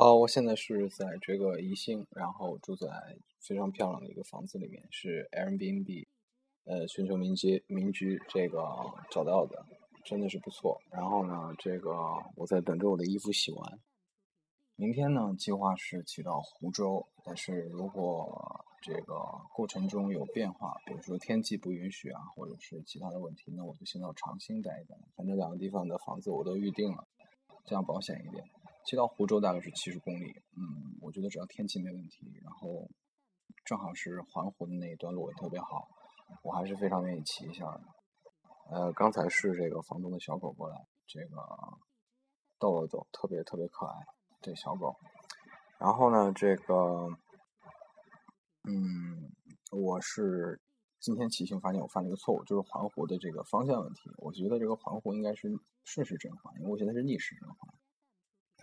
好，我现在是在这个宜兴，然后住在非常漂亮的一个房子里面，是 Airbnb，呃，全球民居民居这个找到的，真的是不错。然后呢，这个我在等着我的衣服洗完。明天呢，计划是骑到湖州，但是如果这个过程中有变化，比如说天气不允许啊，或者是其他的问题，那我就先到长兴待一待。反正两个地方的房子我都预定了，这样保险一点。骑到湖州大概是七十公里，嗯，我觉得只要天气没问题，然后正好是环湖的那一段路也特别好，我还是非常愿意骑一下的。呃，刚才是这个房东的小狗过来，这个逗了逗，特别特别可爱，这小狗。然后呢，这个，嗯，我是今天骑行发现我犯了一个错误，就是环湖的这个方向问题。我觉得这个环湖应该是顺时针环，因为我现在是逆时针环。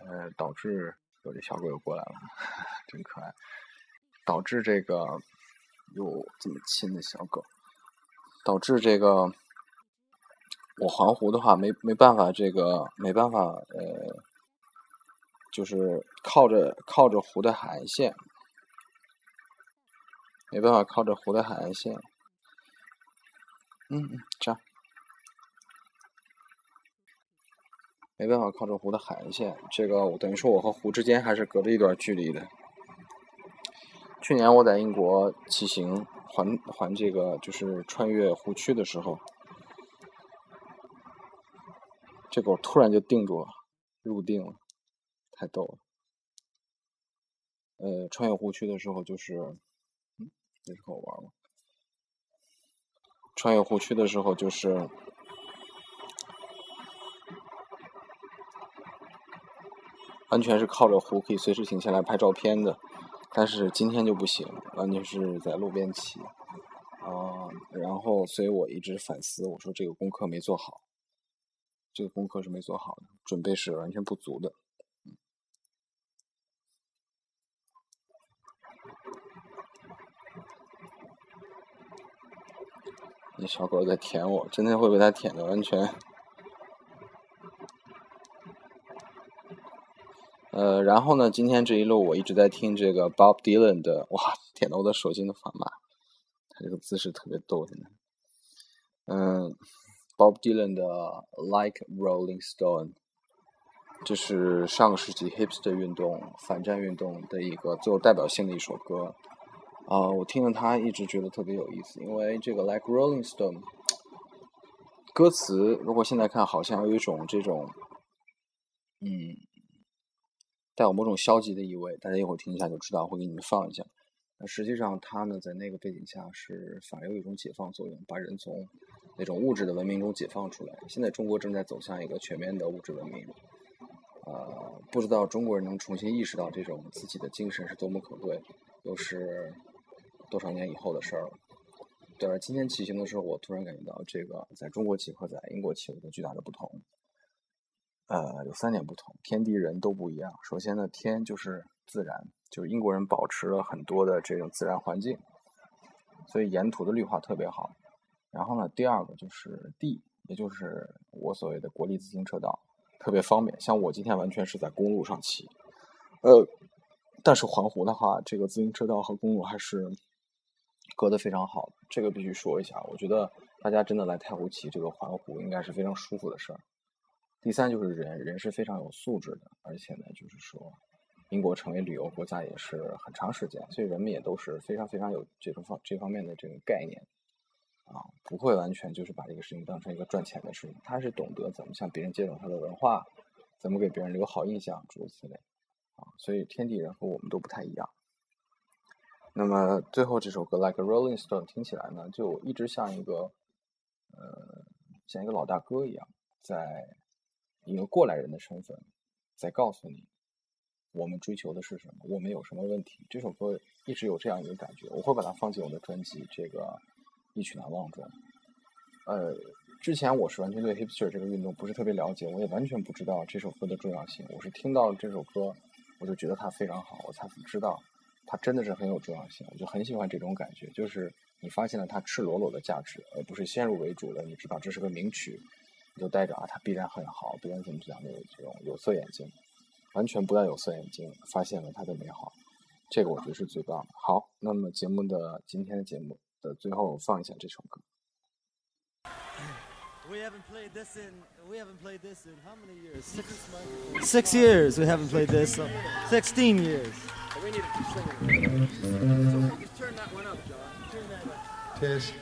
呃，导致有这小狗又过来了，真可爱。导致这个有这么亲的小狗，导致这个我环湖的话没没办法，这个没办法，呃，就是靠着靠着湖的海岸线，没办法靠着湖的海岸线。嗯嗯，这样。没办法靠着湖的海岸线，这个我等于说我和湖之间还是隔着一段距离的。去年我在英国骑行环环这个就是穿越湖区的时候，这狗突然就定住了，入定了，太逗了。呃，穿越湖区的时候就是，嗯，这是和我玩吗？穿越湖区的时候就是。完全是靠着湖可以随时停下来拍照片的，但是今天就不行，完全是在路边骑，啊，然后所以我一直反思，我说这个功课没做好，这个功课是没做好的，准备是完全不足的。那小狗在舔我，真的会被它舔的完全。呃，然后呢？今天这一路我一直在听这个 Bob Dylan 的，哇，舔到我的手心都发麻。他这个姿势特别逗，真的。嗯，Bob Dylan 的 Like Rolling Stone，这是上个世纪 Hipster 运动、反战运动的一个最有代表性的一首歌。啊，我听了他一直觉得特别有意思，因为这个 Like Rolling Stone，歌词如果现在看好像有一种这种，嗯。带有某种消极的意味，大家一会儿听一下就知道，会给你们放一下。那实际上，它呢在那个背景下是反而有一种解放作用，把人从那种物质的文明中解放出来。现在中国正在走向一个全面的物质文明，呃，不知道中国人能重新意识到这种自己的精神是多么可贵，又是多少年以后的事儿了。对了，今天骑行的时候，我突然感觉到这个在中国骑和在英国骑有一个巨大的不同。呃，有三点不同，天地人都不一样。首先呢，天就是自然，就是英国人保持了很多的这种自然环境，所以沿途的绿化特别好。然后呢，第二个就是地，也就是我所谓的国立自行车道，特别方便。像我今天完全是在公路上骑，呃，但是环湖的话，这个自行车道和公路还是隔得非常好，这个必须说一下。我觉得大家真的来太湖骑这个环湖，应该是非常舒服的事儿。第三就是人，人是非常有素质的，而且呢，就是说，英国成为旅游国家也是很长时间，所以人们也都是非常非常有这种方这方面的这个概念，啊，不会完全就是把这个事情当成一个赚钱的事情，他是懂得怎么向别人介绍他的文化，怎么给别人留好印象，诸如此类，啊，所以天地人和我们都不太一样。那么最后这首歌《Like a Rolling Stone》听起来呢，就一直像一个，呃，像一个老大哥一样在。一个过来人的身份，在告诉你，我们追求的是什么，我们有什么问题。这首歌一直有这样一个感觉，我会把它放进我的专辑《这个一曲难忘》中。呃，之前我是完全对 hipster 这个运动不是特别了解，我也完全不知道这首歌的重要性。我是听到了这首歌，我就觉得它非常好，我才知道它真的是很有重要性。我就很喜欢这种感觉，就是你发现了它赤裸裸的价值，而不是先入为主的。你知道这是个名曲。就带着啊，他必然很好，别人怎么讲的这种有色眼镜，完全不戴有色眼镜，发现了它的美好，这个我觉得是最棒的。好，那么节目的今天的节目的最后放一下这首歌。We haven't played this in we haven't played this in how many years? Six, Six years we haven't played this. So Sixteen years. We need to sing it. So just turn that one up, John. Turn that up. Test.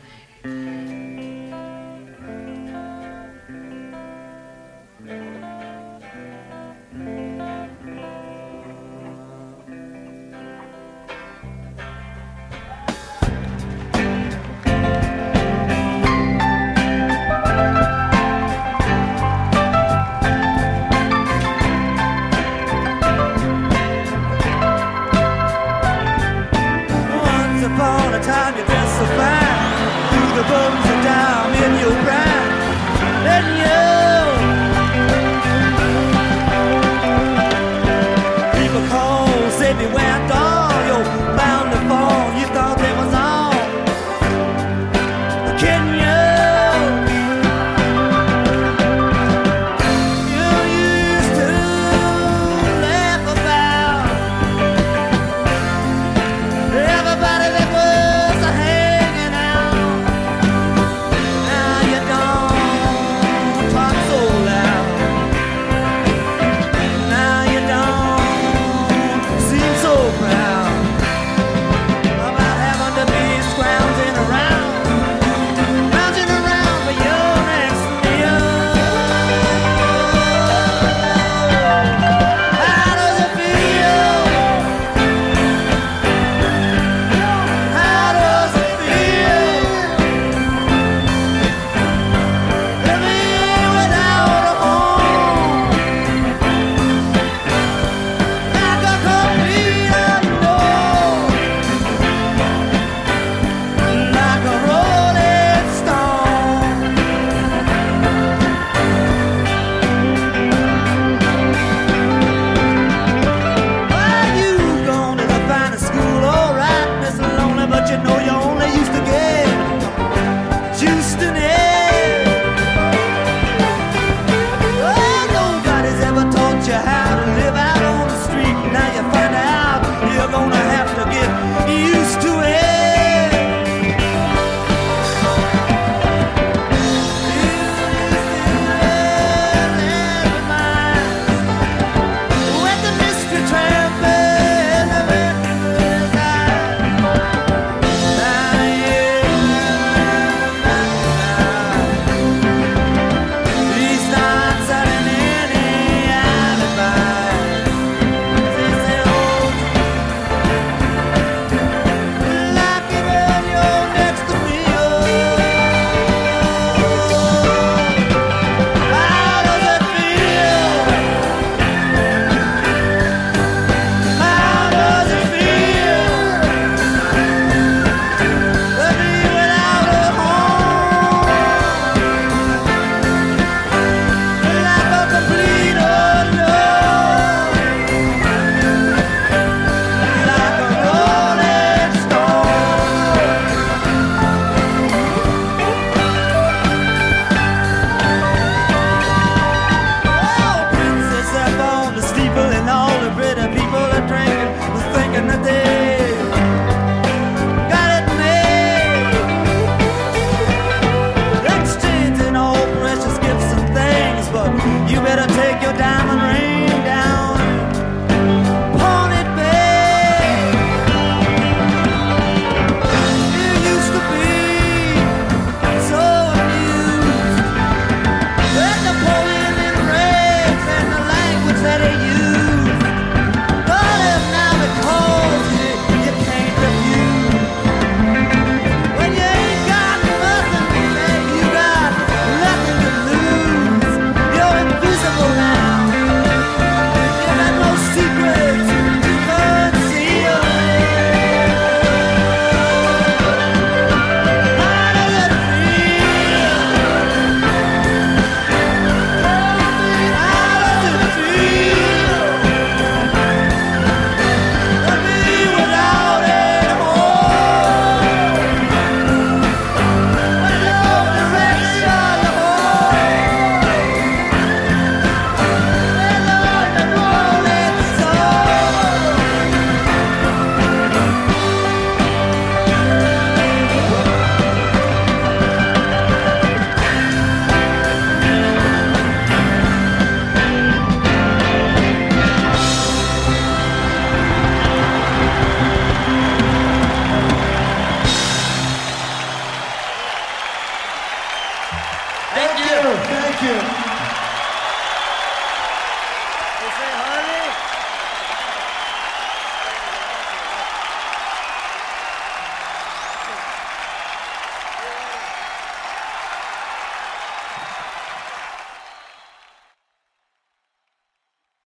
you. Thank you.